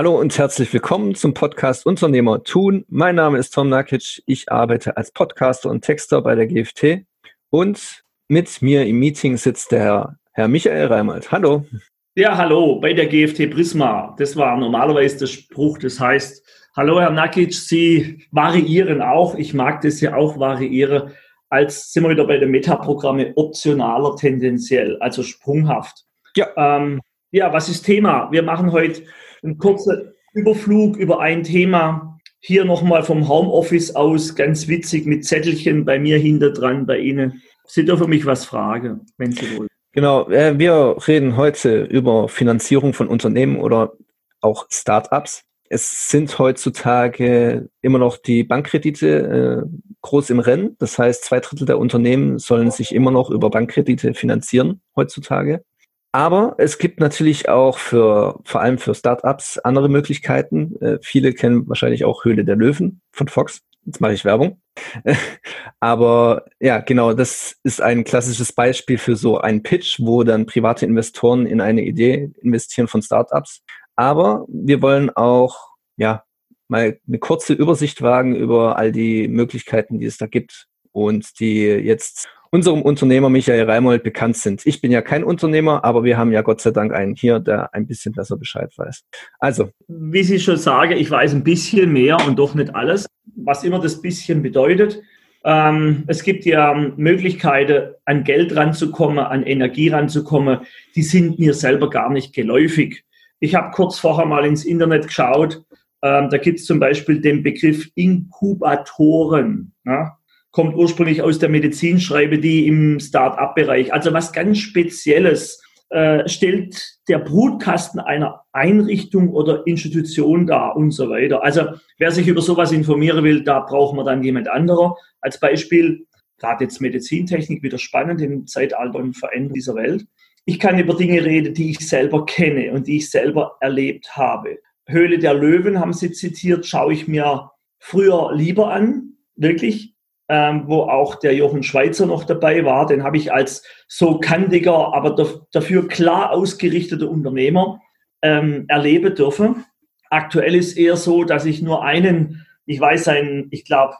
Hallo und herzlich willkommen zum Podcast Unternehmer tun. Mein Name ist Tom Nakic. Ich arbeite als Podcaster und Texter bei der GFT und mit mir im Meeting sitzt der Herr, Michael Reimert. Hallo. Ja, hallo bei der GFT Prisma. Das war normalerweise der Spruch, das heißt, hallo Herr Nakic, Sie variieren auch. Ich mag das ja auch variieren. Als sind wir wieder bei den Metaprogramme optionaler tendenziell, also sprunghaft. Ja. Ähm, ja, was ist Thema? Wir machen heute einen kurzen Überflug über ein Thema. Hier nochmal vom Homeoffice aus, ganz witzig mit Zettelchen bei mir hinter dran, bei Ihnen. Sie dürfen mich was fragen, wenn Sie wollen. Genau, äh, wir reden heute über Finanzierung von Unternehmen oder auch Startups. Es sind heutzutage immer noch die Bankkredite äh, groß im Rennen. Das heißt, zwei Drittel der Unternehmen sollen sich immer noch über Bankkredite finanzieren heutzutage. Aber es gibt natürlich auch für, vor allem für Startups andere Möglichkeiten. Äh, viele kennen wahrscheinlich auch Höhle der Löwen von Fox. Jetzt mache ich Werbung. Aber ja, genau, das ist ein klassisches Beispiel für so einen Pitch, wo dann private Investoren in eine Idee investieren von Startups. Aber wir wollen auch, ja, mal eine kurze Übersicht wagen über all die Möglichkeiten, die es da gibt und die jetzt unserem Unternehmer Michael Reimold bekannt sind. Ich bin ja kein Unternehmer, aber wir haben ja Gott sei Dank einen hier, der ein bisschen besser Bescheid weiß. Also. Wie Sie schon sagen, ich weiß ein bisschen mehr und doch nicht alles, was immer das bisschen bedeutet. Ähm, es gibt ja Möglichkeiten, an Geld ranzukommen, an Energie ranzukommen, die sind mir selber gar nicht geläufig. Ich habe kurz vorher mal ins Internet geschaut. Ähm, da gibt es zum Beispiel den Begriff Inkubatoren. Ja? Kommt ursprünglich aus der Medizin, schreibe die im Start-up-Bereich. Also was ganz Spezielles äh, stellt der Brutkasten einer Einrichtung oder Institution dar und so weiter. Also wer sich über sowas informieren will, da braucht man dann jemand anderer. Als Beispiel, gerade jetzt Medizintechnik, wieder spannend im Zeitalter und Veränderung dieser Welt. Ich kann über Dinge reden, die ich selber kenne und die ich selber erlebt habe. Höhle der Löwen haben Sie zitiert, schaue ich mir früher lieber an, wirklich ähm, wo auch der Jochen Schweizer noch dabei war. Den habe ich als so kantiger, aber dafür klar ausgerichteter Unternehmer ähm, erleben dürfen. Aktuell ist eher so, dass ich nur einen, ich weiß einen, ich glaube,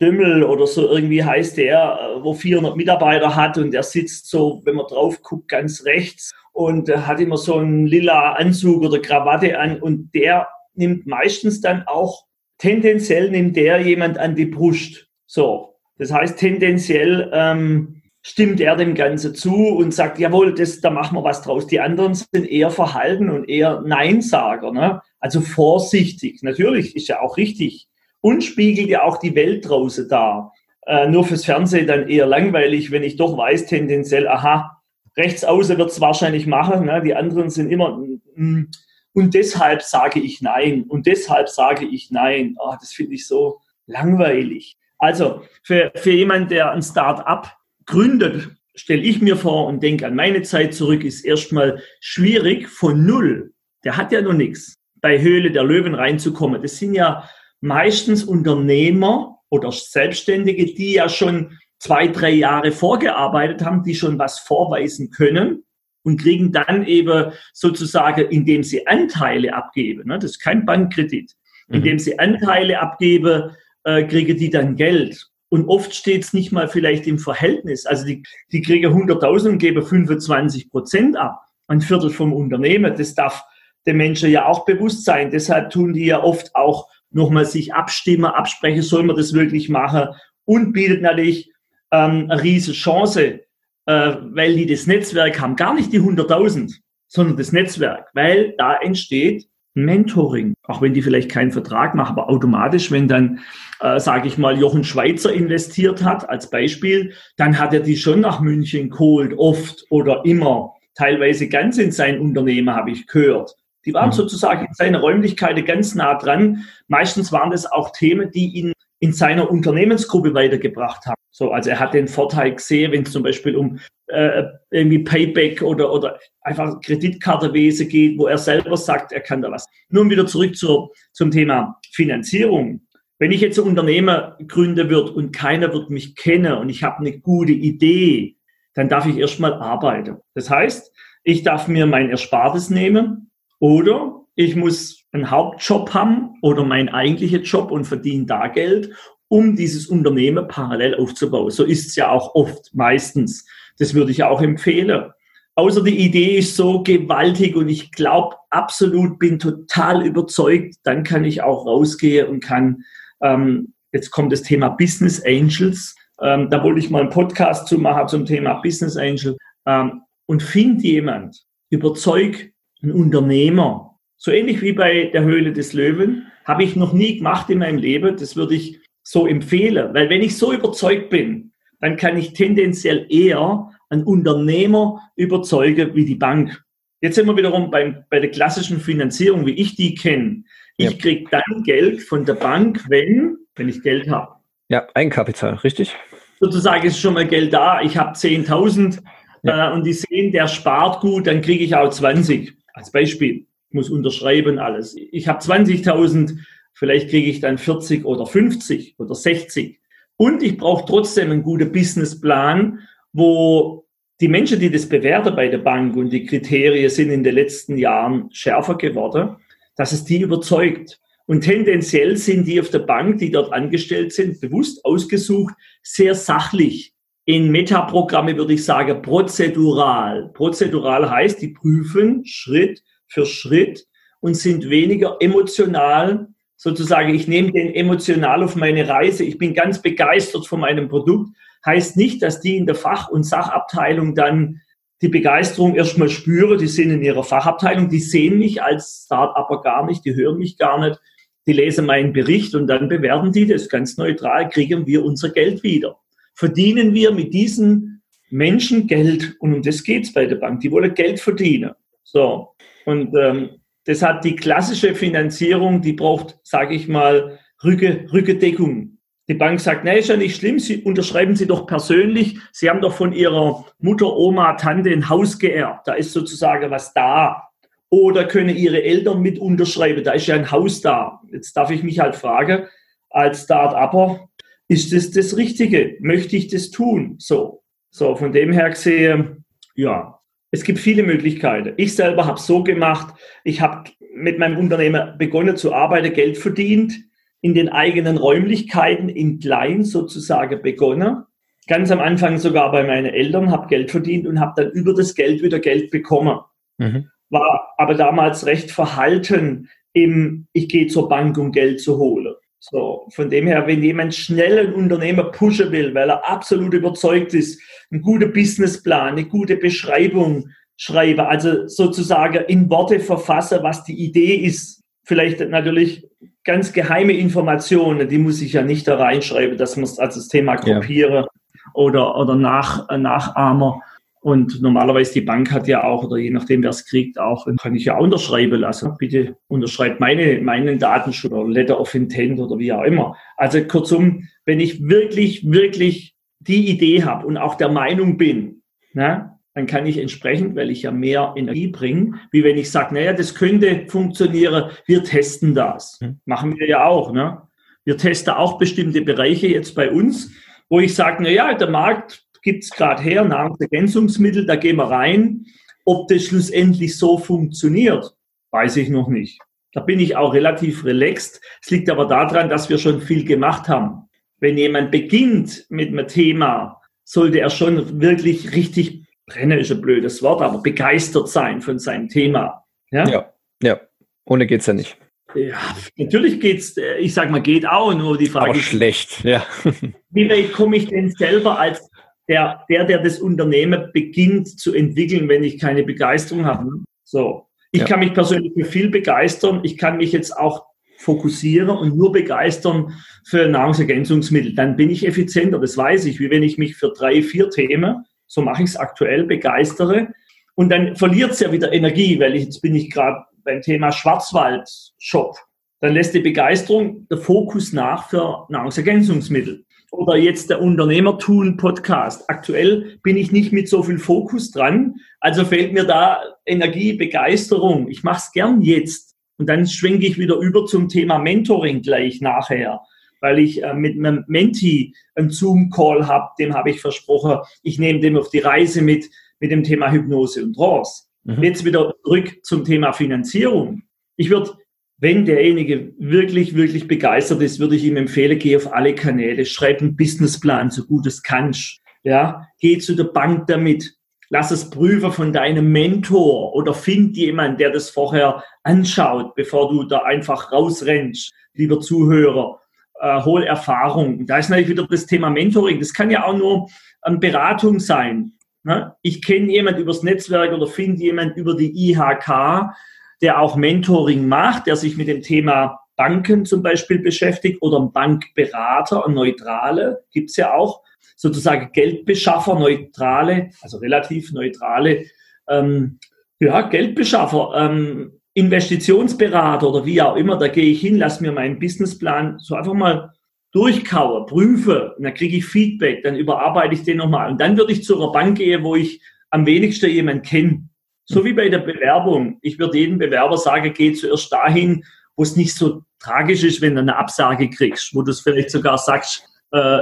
Dümmel oder so irgendwie heißt der, äh, wo 400 Mitarbeiter hat und der sitzt so, wenn man drauf guckt, ganz rechts und hat immer so einen lila Anzug oder Krawatte an und der nimmt meistens dann auch, tendenziell nimmt der jemand an die Brust. So, das heißt, tendenziell ähm, stimmt er dem Ganzen zu und sagt, jawohl, das, da machen wir was draus. Die anderen sind eher verhalten und eher Neinsager. Ne? Also vorsichtig. Natürlich ist ja auch richtig. Und spiegelt ja auch die Welt draußen dar. Äh, nur fürs Fernsehen dann eher langweilig, wenn ich doch weiß, tendenziell, aha, rechts außen wird es wahrscheinlich machen. Ne? Die anderen sind immer. Mm, und deshalb sage ich nein. Und deshalb sage ich nein. Oh, das finde ich so langweilig. Also für, für jemanden, der ein Start-up gründet, stelle ich mir vor und denke an meine Zeit zurück, ist erstmal schwierig von null. Der hat ja noch nichts, bei Höhle der Löwen reinzukommen. Das sind ja meistens Unternehmer oder Selbstständige, die ja schon zwei, drei Jahre vorgearbeitet haben, die schon was vorweisen können und kriegen dann eben sozusagen, indem sie Anteile abgeben, ne, das ist kein Bankkredit, indem mhm. sie Anteile abgeben, äh, kriegen die dann Geld. Und oft steht es nicht mal vielleicht im Verhältnis. Also die, die kriegen 100.000 und geben 25 Prozent ab. Ein Viertel vom Unternehmen. Das darf den Menschen ja auch bewusst sein. Deshalb tun die ja oft auch nochmal sich abstimmen, absprechen, soll man das wirklich machen und bietet natürlich ähm, eine riesige Chance, äh, weil die das Netzwerk haben, gar nicht die 100.000, sondern das Netzwerk, weil da entsteht Mentoring, auch wenn die vielleicht keinen Vertrag machen, aber automatisch, wenn dann, äh, sage ich mal, Jochen Schweizer investiert hat, als Beispiel, dann hat er die schon nach München geholt, oft oder immer, teilweise ganz in sein Unternehmen, habe ich gehört. Die waren mhm. sozusagen in seiner Räumlichkeit ganz nah dran. Meistens waren das auch Themen, die ihn in seiner Unternehmensgruppe weitergebracht haben. So, also er hat den Vorteil gesehen, wenn es zum Beispiel um äh, irgendwie Payback oder, oder einfach Kreditkartewesen geht, wo er selber sagt, er kann da was. Nun wieder zurück zur, zum Thema Finanzierung. Wenn ich jetzt ein Unternehmer gründe wird und keiner wird mich kennen und ich habe eine gute Idee, dann darf ich erstmal arbeiten. Das heißt, ich darf mir mein Erspartes nehmen oder ich muss einen Hauptjob haben oder mein eigentlicher Job und verdiene da Geld, um dieses Unternehmen parallel aufzubauen. So ist es ja auch oft, meistens. Das würde ich auch empfehlen. Außer die Idee ist so gewaltig und ich glaube absolut, bin total überzeugt, dann kann ich auch rausgehen und kann, ähm, jetzt kommt das Thema Business Angels. Ähm, da wollte ich mal einen Podcast zu machen zum Thema Business Angel. Ähm, und find jemand, überzeug einen Unternehmer, so ähnlich wie bei der Höhle des Löwen, habe ich noch nie gemacht in meinem Leben. Das würde ich so empfehlen, weil wenn ich so überzeugt bin, dann kann ich tendenziell eher einen Unternehmer überzeugen wie die Bank. Jetzt sind wir wiederum beim, bei der klassischen Finanzierung, wie ich die kenne. Ich ja. kriege dann Geld von der Bank, wenn, wenn ich Geld habe. Ja, Eigenkapital, richtig? Sozusagen ist schon mal Geld da. Ich habe 10.000 ja. äh, und die sehen, der spart gut, dann kriege ich auch 20. Als Beispiel. Muss unterschreiben alles. Ich habe 20.000, vielleicht kriege ich dann 40 oder 50 oder 60. Und ich brauche trotzdem einen guten Businessplan, wo die Menschen, die das bewerten bei der Bank und die Kriterien sind in den letzten Jahren schärfer geworden, dass es die überzeugt. Und tendenziell sind die auf der Bank, die dort angestellt sind, bewusst ausgesucht, sehr sachlich. In Metaprogramme würde ich sagen prozedural. Prozedural heißt, die prüfen Schritt für Schritt und sind weniger emotional. Sozusagen, ich nehme den emotional auf meine Reise, ich bin ganz begeistert von meinem Produkt, heißt nicht, dass die in der Fach- und Sachabteilung dann die Begeisterung erstmal spüren, die sind in ihrer Fachabteilung, die sehen mich als Start-Upper gar nicht, die hören mich gar nicht, die lesen meinen Bericht und dann bewerten die das ganz neutral, kriegen wir unser Geld wieder. Verdienen wir mit diesen Menschen Geld? Und um das geht's bei der Bank, die wollen Geld verdienen. So, und ähm, das hat die klassische Finanzierung, die braucht, sage ich mal, Rücke, Rückedeckung. Die Bank sagt, nee, ist ja nicht schlimm, Sie unterschreiben Sie doch persönlich. Sie haben doch von Ihrer Mutter, Oma, Tante ein Haus geerbt. Da ist sozusagen was da. Oder können Ihre Eltern mit unterschreiben? Da ist ja ein Haus da. Jetzt darf ich mich halt fragen, als Start-Upper, ist das das Richtige? Möchte ich das tun? So, so von dem her gesehen, ja, es gibt viele Möglichkeiten. Ich selber habe es so gemacht, ich habe mit meinem Unternehmen begonnen zu arbeiten, Geld verdient, in den eigenen Räumlichkeiten in klein sozusagen begonnen. Ganz am Anfang sogar bei meinen Eltern, habe Geld verdient und habe dann über das Geld wieder Geld bekommen. Mhm. War aber damals recht verhalten im, ich gehe zur Bank, um Geld zu holen. So, von dem her, wenn jemand schnell ein Unternehmer pushen will, weil er absolut überzeugt ist, einen guten Businessplan, eine gute Beschreibung schreibe, also sozusagen in Worte verfasse, was die Idee ist. Vielleicht natürlich ganz geheime Informationen, die muss ich ja nicht da reinschreiben, dass man es als das Thema kopiere ja. oder, oder nach, nachahmer. Und normalerweise die Bank hat ja auch, oder je nachdem, wer es kriegt, auch, kann ich ja unterschreiben lassen. Bitte unterschreibt meine, meinen Datenschutz oder Letter of Intent oder wie auch immer. Also kurzum, wenn ich wirklich, wirklich die Idee habe und auch der Meinung bin, na, dann kann ich entsprechend, weil ich ja mehr Energie bringe, wie wenn ich sage, naja, das könnte funktionieren, wir testen das. Mhm. Machen wir ja auch. Ne? Wir testen auch bestimmte Bereiche jetzt bei uns, wo ich sage, naja, der Markt gibt es gerade her, Nahrungsergänzungsmittel, da gehen wir rein. Ob das schlussendlich so funktioniert, weiß ich noch nicht. Da bin ich auch relativ relaxed. Es liegt aber daran, dass wir schon viel gemacht haben. Wenn jemand beginnt mit einem Thema, sollte er schon wirklich richtig brennen, ist ein blödes Wort, aber begeistert sein von seinem Thema. Ja, ja, ja. ohne geht's ja nicht. Ja, natürlich geht's, äh, ich sag mal, geht auch, nur die Frage. Aber schlecht, ja. Wie weit komme ich denn selber als der, der, der das Unternehmen beginnt zu entwickeln, wenn ich keine Begeisterung habe. So. Ich ja. kann mich persönlich für viel begeistern. Ich kann mich jetzt auch fokussieren und nur begeistern für Nahrungsergänzungsmittel. Dann bin ich effizienter, das weiß ich, wie wenn ich mich für drei, vier Themen, so mache ich es aktuell, begeistere. Und dann verliert es ja wieder Energie, weil ich, jetzt bin ich gerade beim Thema Schwarzwald-Shop. Dann lässt die Begeisterung der Fokus nach für Nahrungsergänzungsmittel oder jetzt der Unternehmertun-Podcast. Aktuell bin ich nicht mit so viel Fokus dran, also fehlt mir da Energie, Begeisterung. Ich mache es gern jetzt. Und dann schwenke ich wieder über zum Thema Mentoring gleich nachher, weil ich äh, mit einem Menti einen Zoom-Call habe, dem habe ich versprochen, ich nehme dem auf die Reise mit, mit dem Thema Hypnose und Trance. Mhm. Jetzt wieder zurück zum Thema Finanzierung. Ich würde, wenn derjenige wirklich, wirklich begeistert ist, würde ich ihm empfehlen, geh auf alle Kanäle, schreib einen Businessplan, so gut es kannst. Ja, geh zu der Bank damit. Lass es prüfen von deinem Mentor oder find jemand, der das vorher anschaut, bevor du da einfach rausrennst, lieber Zuhörer. Äh, hol Erfahrung. Da ist natürlich wieder das Thema Mentoring. Das kann ja auch nur eine Beratung sein. Ne? Ich kenne jemand übers Netzwerk oder finde jemand über die IHK, der auch Mentoring macht, der sich mit dem Thema Banken zum Beispiel beschäftigt oder ein Bankberater, ein Neutrale, gibt's ja auch, sozusagen Geldbeschaffer, neutrale, also relativ neutrale, ähm, ja, Geldbeschaffer, ähm, Investitionsberater oder wie auch immer, da gehe ich hin, lass mir meinen Businessplan so einfach mal durchkaue, prüfe, und dann kriege ich Feedback, dann überarbeite ich den nochmal. Und dann würde ich zu einer Bank gehen, wo ich am wenigsten jemanden kenne. So wie bei der Bewerbung. Ich würde jedem Bewerber sagen, geh zuerst dahin, wo es nicht so tragisch ist, wenn du eine Absage kriegst, wo du es vielleicht sogar sagst, äh,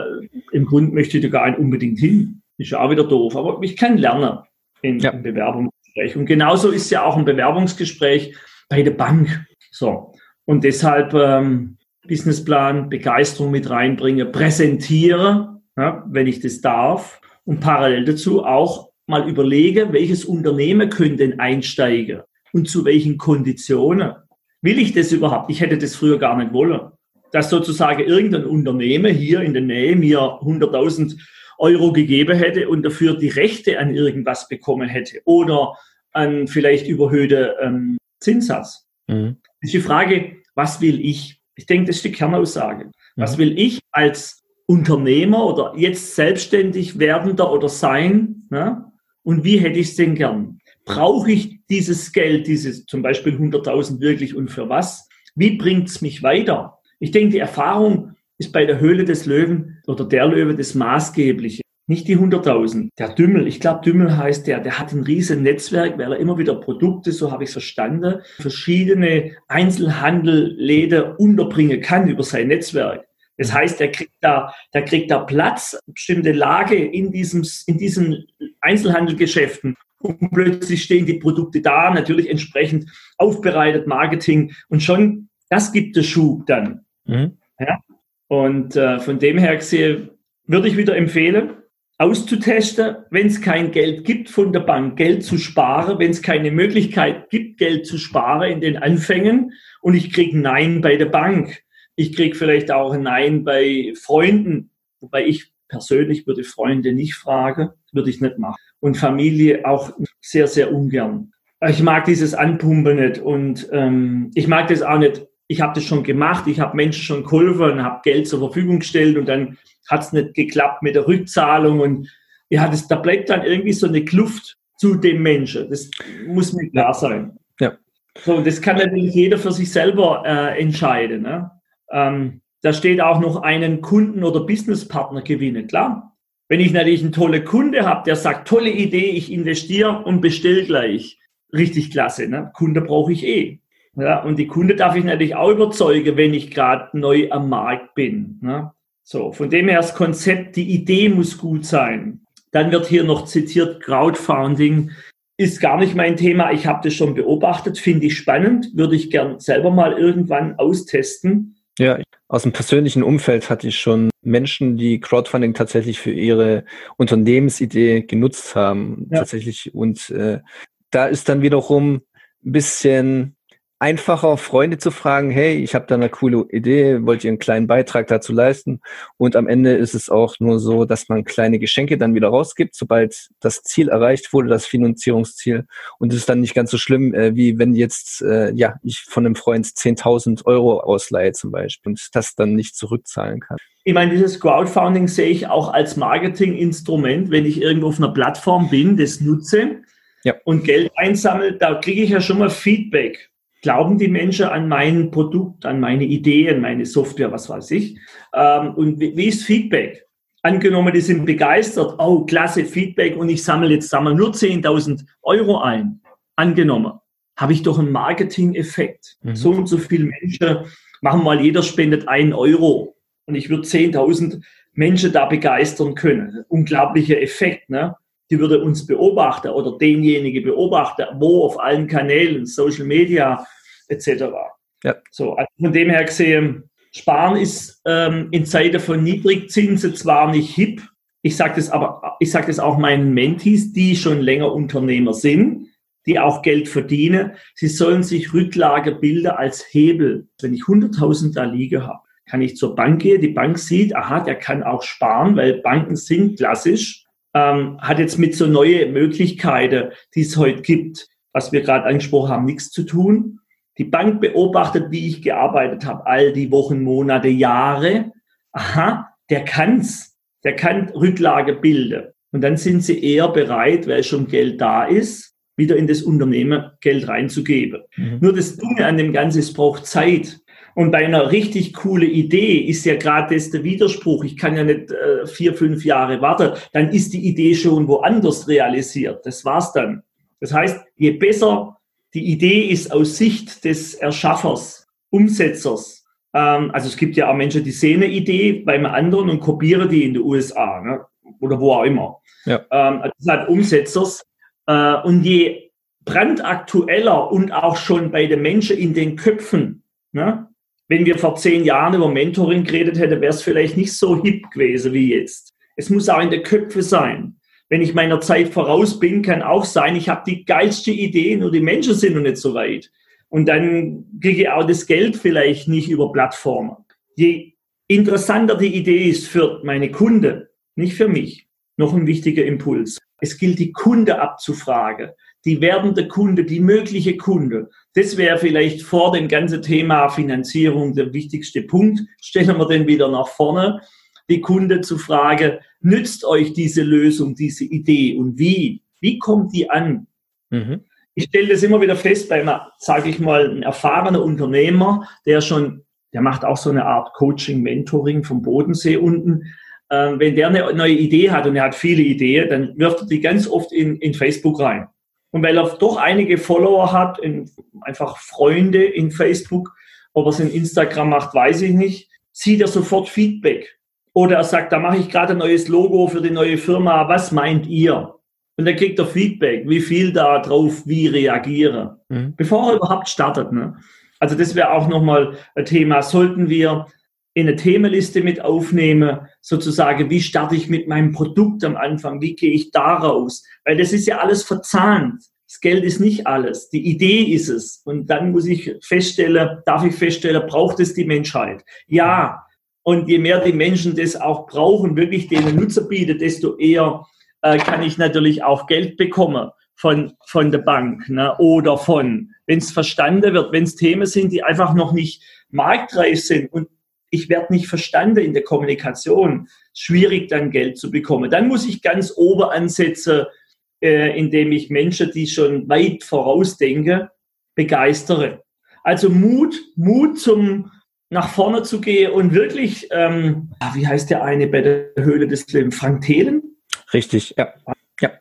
im Grund möchte ich da gar nicht unbedingt hin. Ist ja auch wieder doof. Aber ich kann lernen in, ja. Bewerbungsgespräch. Und genauso ist ja auch ein Bewerbungsgespräch bei der Bank. So. Und deshalb ähm, Businessplan, Begeisterung mit reinbringe, präsentiere, ja, wenn ich das darf. Und parallel dazu auch mal überlege, welches Unternehmen können denn einsteigen und zu welchen Konditionen. Will ich das überhaupt? Ich hätte das früher gar nicht wollen. Dass sozusagen irgendein Unternehmen hier in der Nähe mir 100.000 Euro gegeben hätte und dafür die Rechte an irgendwas bekommen hätte oder an vielleicht überhöhte ähm, Zinssatz. Mhm. Ist die Frage, was will ich? Ich denke, das ist die Kernaussage. Was mhm. will ich als Unternehmer oder jetzt selbstständig werdender oder sein? Ne? Und wie hätte ich es denn gern? Brauche ich dieses Geld, dieses zum Beispiel 100.000 wirklich und für was? Wie bringt es mich weiter? Ich denke, die Erfahrung ist bei der Höhle des Löwen oder der Löwe das Maßgebliche. Nicht die 100.000. Der Dümmel, ich glaube, Dümmel heißt der, der hat ein riesen Netzwerk, weil er immer wieder Produkte, so habe ich es verstanden, verschiedene Einzelhandelläden unterbringen kann über sein Netzwerk. Das heißt, der kriegt da, der kriegt da Platz, bestimmte Lage in diesem, in diesen Einzelhandelgeschäften. Und plötzlich stehen die Produkte da, natürlich entsprechend aufbereitet, Marketing und schon, das gibt es Schub dann. Mhm. Ja? Und äh, von dem her gesehen, würde ich wieder empfehlen, auszutesten, wenn es kein Geld gibt von der Bank, Geld zu sparen, wenn es keine Möglichkeit gibt, Geld zu sparen in den Anfängen und ich kriege Nein bei der Bank. Ich kriege vielleicht auch ein Nein bei Freunden, wobei ich persönlich würde Freunde nicht fragen, würde ich nicht machen. Und Familie auch sehr, sehr ungern. Ich mag dieses Anpumpen nicht und ähm, ich mag das auch nicht. Ich habe das schon gemacht, ich habe Menschen schon geholfen, habe Geld zur Verfügung gestellt und dann hat es nicht geklappt mit der Rückzahlung und ja, das, da bleibt dann irgendwie so eine Kluft zu dem Menschen. Das muss mir klar sein. Ja. So, das kann natürlich jeder für sich selber äh, entscheiden. Ne? Ähm, da steht auch noch einen Kunden oder Businesspartner gewinnen, klar. Wenn ich natürlich einen tollen Kunde habe, der sagt, tolle Idee, ich investiere und bestelle gleich. Richtig klasse, ne? Kunde brauche ich eh. Ja, und die Kunde darf ich natürlich auch überzeugen, wenn ich gerade neu am Markt bin. Ne? So, von dem her das Konzept, die Idee muss gut sein. Dann wird hier noch zitiert, Crowdfunding ist gar nicht mein Thema. Ich habe das schon beobachtet, finde ich spannend, würde ich gern selber mal irgendwann austesten. Ja, aus dem persönlichen Umfeld hatte ich schon Menschen, die Crowdfunding tatsächlich für ihre Unternehmensidee genutzt haben. Ja. Tatsächlich. Und äh, da ist dann wiederum ein bisschen einfacher, Freunde zu fragen, hey, ich habe da eine coole Idee, wollt ihr einen kleinen Beitrag dazu leisten? Und am Ende ist es auch nur so, dass man kleine Geschenke dann wieder rausgibt, sobald das Ziel erreicht wurde, das Finanzierungsziel. Und es ist dann nicht ganz so schlimm, äh, wie wenn jetzt äh, ja ich von einem Freund 10.000 Euro ausleihe zum Beispiel und das dann nicht zurückzahlen kann. Ich meine, dieses Crowdfunding sehe ich auch als Marketinginstrument, wenn ich irgendwo auf einer Plattform bin, das nutze ja. und Geld einsammle, da kriege ich ja schon mal Feedback glauben die Menschen an mein Produkt, an meine Idee, an meine Software, was weiß ich. Ähm, und wie, ist Feedback? Angenommen, die sind begeistert, oh, klasse Feedback und ich sammle jetzt sammle nur 10.000 Euro ein. Angenommen, habe ich doch einen Marketing-Effekt. Mhm. So und so viele Menschen, machen mal, jeder spendet einen Euro und ich würde 10.000 Menschen da begeistern können. Unglaublicher Effekt, ne? Die würde uns beobachten oder denjenige beobachten, wo auf allen Kanälen, Social Media, etc. Ja. So, also von dem her gesehen, Sparen ist ähm, in Zeiten von Niedrigzinsen zwar nicht hip, ich sage das aber, ich sage das auch meinen Mentees, die schon länger Unternehmer sind, die auch Geld verdienen. Sie sollen sich Rücklage bilden als Hebel. Wenn ich 100.000 da liege habe, kann ich zur Bank gehen. Die Bank sieht, aha, der kann auch sparen, weil Banken sind klassisch. Ähm, hat jetzt mit so neue Möglichkeiten, die es heute gibt, was wir gerade angesprochen haben, nichts zu tun. Die Bank beobachtet, wie ich gearbeitet habe, all die Wochen, Monate, Jahre. Aha, der kann's der kann Rücklage bilden. Und dann sind sie eher bereit, weil schon Geld da ist, wieder in das Unternehmen Geld reinzugeben. Mhm. Nur das Dumme an dem Ganzen, es braucht Zeit. Und bei einer richtig coole Idee ist ja gerade das der Widerspruch. Ich kann ja nicht äh, vier, fünf Jahre warten. Dann ist die Idee schon woanders realisiert. Das war's dann. Das heißt, je besser die Idee ist aus Sicht des Erschaffers, Umsetzers, ähm, also es gibt ja auch Menschen, die sehen eine Idee beim anderen und kopieren die in den USA ne? oder wo auch immer. Ja. Ähm, also das hat Umsetzers. Äh, und je brandaktueller und auch schon bei den Menschen in den Köpfen, ne? Wenn wir vor zehn Jahren über Mentoring geredet hätten, wäre es vielleicht nicht so hip gewesen wie jetzt. Es muss auch in den Köpfen sein. Wenn ich meiner Zeit voraus bin, kann auch sein, ich habe die geilste Idee, nur die Menschen sind noch nicht so weit. Und dann kriege ich auch das Geld vielleicht nicht über Plattformen. Je interessanter die Idee ist für meine Kunde, nicht für mich, noch ein wichtiger Impuls. Es gilt, die Kunde abzufragen. Die werdende Kunde, die mögliche Kunde. Das wäre vielleicht vor dem ganzen Thema Finanzierung der wichtigste Punkt. Stellen wir den wieder nach vorne. Die Kunde zu fragen, nützt euch diese Lösung, diese Idee und wie? Wie kommt die an? Mhm ich stelle das immer wieder fest bei, sage ich mal, ein erfahrener Unternehmer, der schon, der macht auch so eine Art Coaching, Mentoring vom Bodensee unten. Ähm, wenn der eine neue Idee hat und er hat viele Ideen, dann wirft er die ganz oft in, in Facebook rein. Und weil er doch einige Follower hat, in, einfach Freunde in Facebook, ob er es in Instagram macht, weiß ich nicht, zieht er sofort Feedback. Oder er sagt, da mache ich gerade ein neues Logo für die neue Firma, was meint ihr? Und dann kriegt er Feedback, wie viel da drauf wie reagieren, mhm. bevor er überhaupt startet. Ne? Also das wäre auch nochmal ein Thema. Sollten wir in eine Themenliste mit aufnehmen, sozusagen, wie starte ich mit meinem Produkt am Anfang, wie gehe ich da raus? Weil das ist ja alles verzahnt. Das Geld ist nicht alles. Die Idee ist es. Und dann muss ich feststellen, darf ich feststellen, braucht es die Menschheit? Ja. Und je mehr die Menschen das auch brauchen, wirklich denen Nutzer bietet, desto eher äh, kann ich natürlich auch Geld bekommen von, von der Bank ne? oder von, wenn es verstanden wird, wenn es Themen sind, die einfach noch nicht marktreif sind und ich werde nicht verstanden in der Kommunikation, schwierig dann Geld zu bekommen. Dann muss ich ganz oben ansetzen, äh, indem ich Menschen, die schon weit vorausdenken, begeistere. Also Mut, Mut zum nach vorne zu gehen und wirklich, ähm, wie heißt der eine bei der Höhle des Lebens, Frank Thelen? Richtig, ja. ja.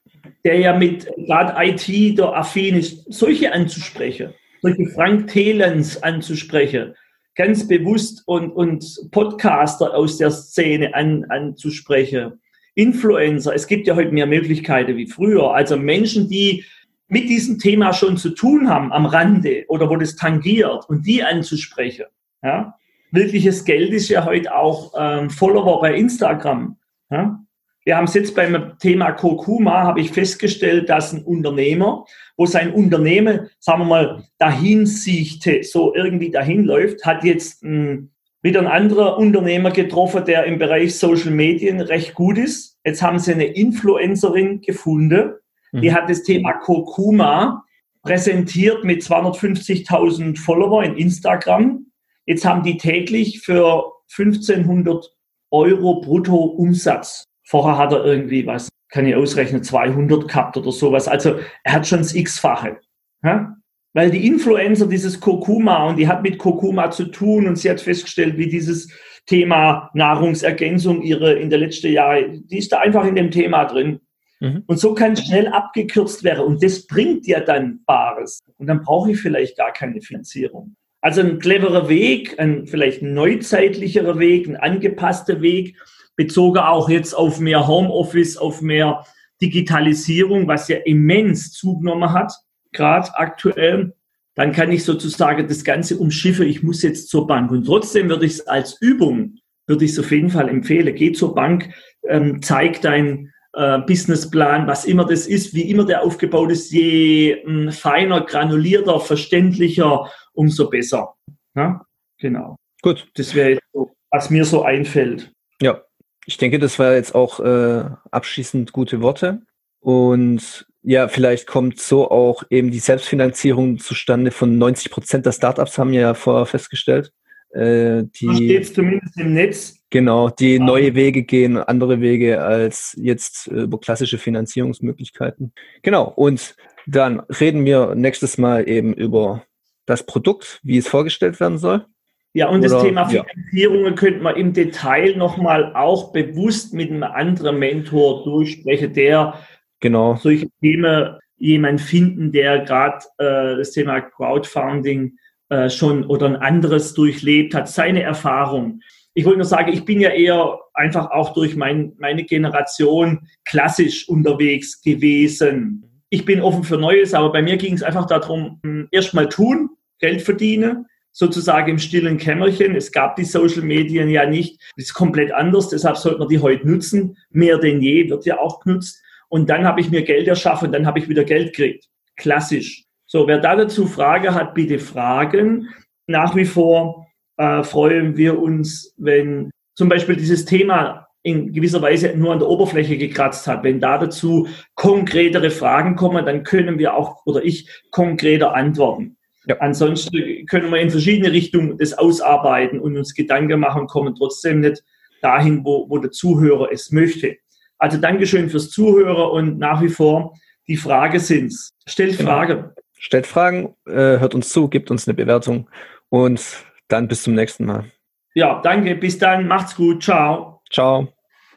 Der ja mit gerade IT der affin ist, solche anzusprechen, solche Frank Thelens anzusprechen, ganz bewusst und, und Podcaster aus der Szene an, anzusprechen, Influencer. Es gibt ja heute mehr Möglichkeiten wie früher. Also Menschen, die mit diesem Thema schon zu tun haben am Rande oder wo das tangiert und die anzusprechen. Ja? Wirkliches Geld ist ja heute auch ähm, Follower bei Instagram. Ja? Wir haben es jetzt beim Thema Kurkuma, habe ich festgestellt, dass ein Unternehmer, wo sein Unternehmen, sagen wir mal, dahin siechte, so irgendwie dahin läuft, hat jetzt ein, wieder ein anderer Unternehmer getroffen, der im Bereich Social Medien recht gut ist. Jetzt haben sie eine Influencerin gefunden, die mhm. hat das Thema Kurkuma präsentiert mit 250.000 Follower in Instagram. Jetzt haben die täglich für 1500 Euro brutto Umsatz. Vorher hat er irgendwie, was kann ich ausrechnen, 200 gehabt oder sowas. Also er hat schon das X-fache. Ja? Weil die Influencer dieses Kurkuma und die hat mit Kurkuma zu tun und sie hat festgestellt, wie dieses Thema Nahrungsergänzung ihre in der letzten Jahre, die ist da einfach in dem Thema drin. Mhm. Und so kann schnell abgekürzt werden und das bringt ja dann Bares. Und dann brauche ich vielleicht gar keine Finanzierung. Also ein cleverer Weg, ein vielleicht ein neuzeitlicherer Weg, ein angepasster Weg, bezogen auch jetzt auf mehr Homeoffice, auf mehr Digitalisierung, was ja immens zugenommen hat, gerade aktuell. dann kann ich sozusagen das Ganze umschiffen, ich muss jetzt zur Bank. Und trotzdem würde ich es als Übung, würde ich es auf jeden Fall empfehlen. Geh zur Bank, ähm, zeig dein äh, Businessplan, was immer das ist, wie immer der aufgebaut ist, je mh, hm, feiner, granulierter, verständlicher, umso besser. Ja? Genau. Gut. Das wäre so, was mir so einfällt. Ja, ich denke, das war jetzt auch äh, abschließend gute Worte. Und ja, vielleicht kommt so auch eben die Selbstfinanzierung zustande von 90 Prozent der Startups, haben wir ja vorher festgestellt. Äh, die, steht zumindest im Netz. Genau, die ah. neue Wege gehen, andere Wege als jetzt äh, über klassische Finanzierungsmöglichkeiten. Genau, und dann reden wir nächstes Mal eben über das Produkt, wie es vorgestellt werden soll. Ja, und Oder, das Thema Finanzierung ja. könnte man im Detail nochmal auch bewusst mit einem anderen Mentor durchsprechen, der genau. solche Themen jemand finden, der gerade äh, das Thema Crowdfunding äh, schon oder ein anderes durchlebt hat, seine Erfahrung. Ich wollte nur sagen, ich bin ja eher einfach auch durch mein, meine Generation klassisch unterwegs gewesen. Ich bin offen für Neues, aber bei mir ging es einfach darum, hm, erstmal tun, Geld verdienen, sozusagen im stillen Kämmerchen. Es gab die Social Medien ja nicht. Das ist komplett anders, deshalb sollte man die heute nutzen. Mehr denn je wird ja auch genutzt. Und dann habe ich mir Geld erschaffen, dann habe ich wieder Geld gekriegt. Klassisch. So, wer da dazu Frage hat, bitte fragen. Nach wie vor äh, freuen wir uns, wenn zum Beispiel dieses Thema in gewisser Weise nur an der Oberfläche gekratzt hat. Wenn da dazu konkretere Fragen kommen, dann können wir auch oder ich konkreter antworten. Ja. Ansonsten können wir in verschiedene Richtungen das ausarbeiten und uns Gedanken machen, kommen trotzdem nicht dahin, wo, wo der Zuhörer es möchte. Also Dankeschön fürs Zuhören und nach wie vor die Frage sind's. Stellt genau. Fragen. Stellt Fragen, äh, hört uns zu, gibt uns eine Bewertung und dann bis zum nächsten Mal. Ja, danke. Bis dann. Macht's gut. Ciao. Ciao.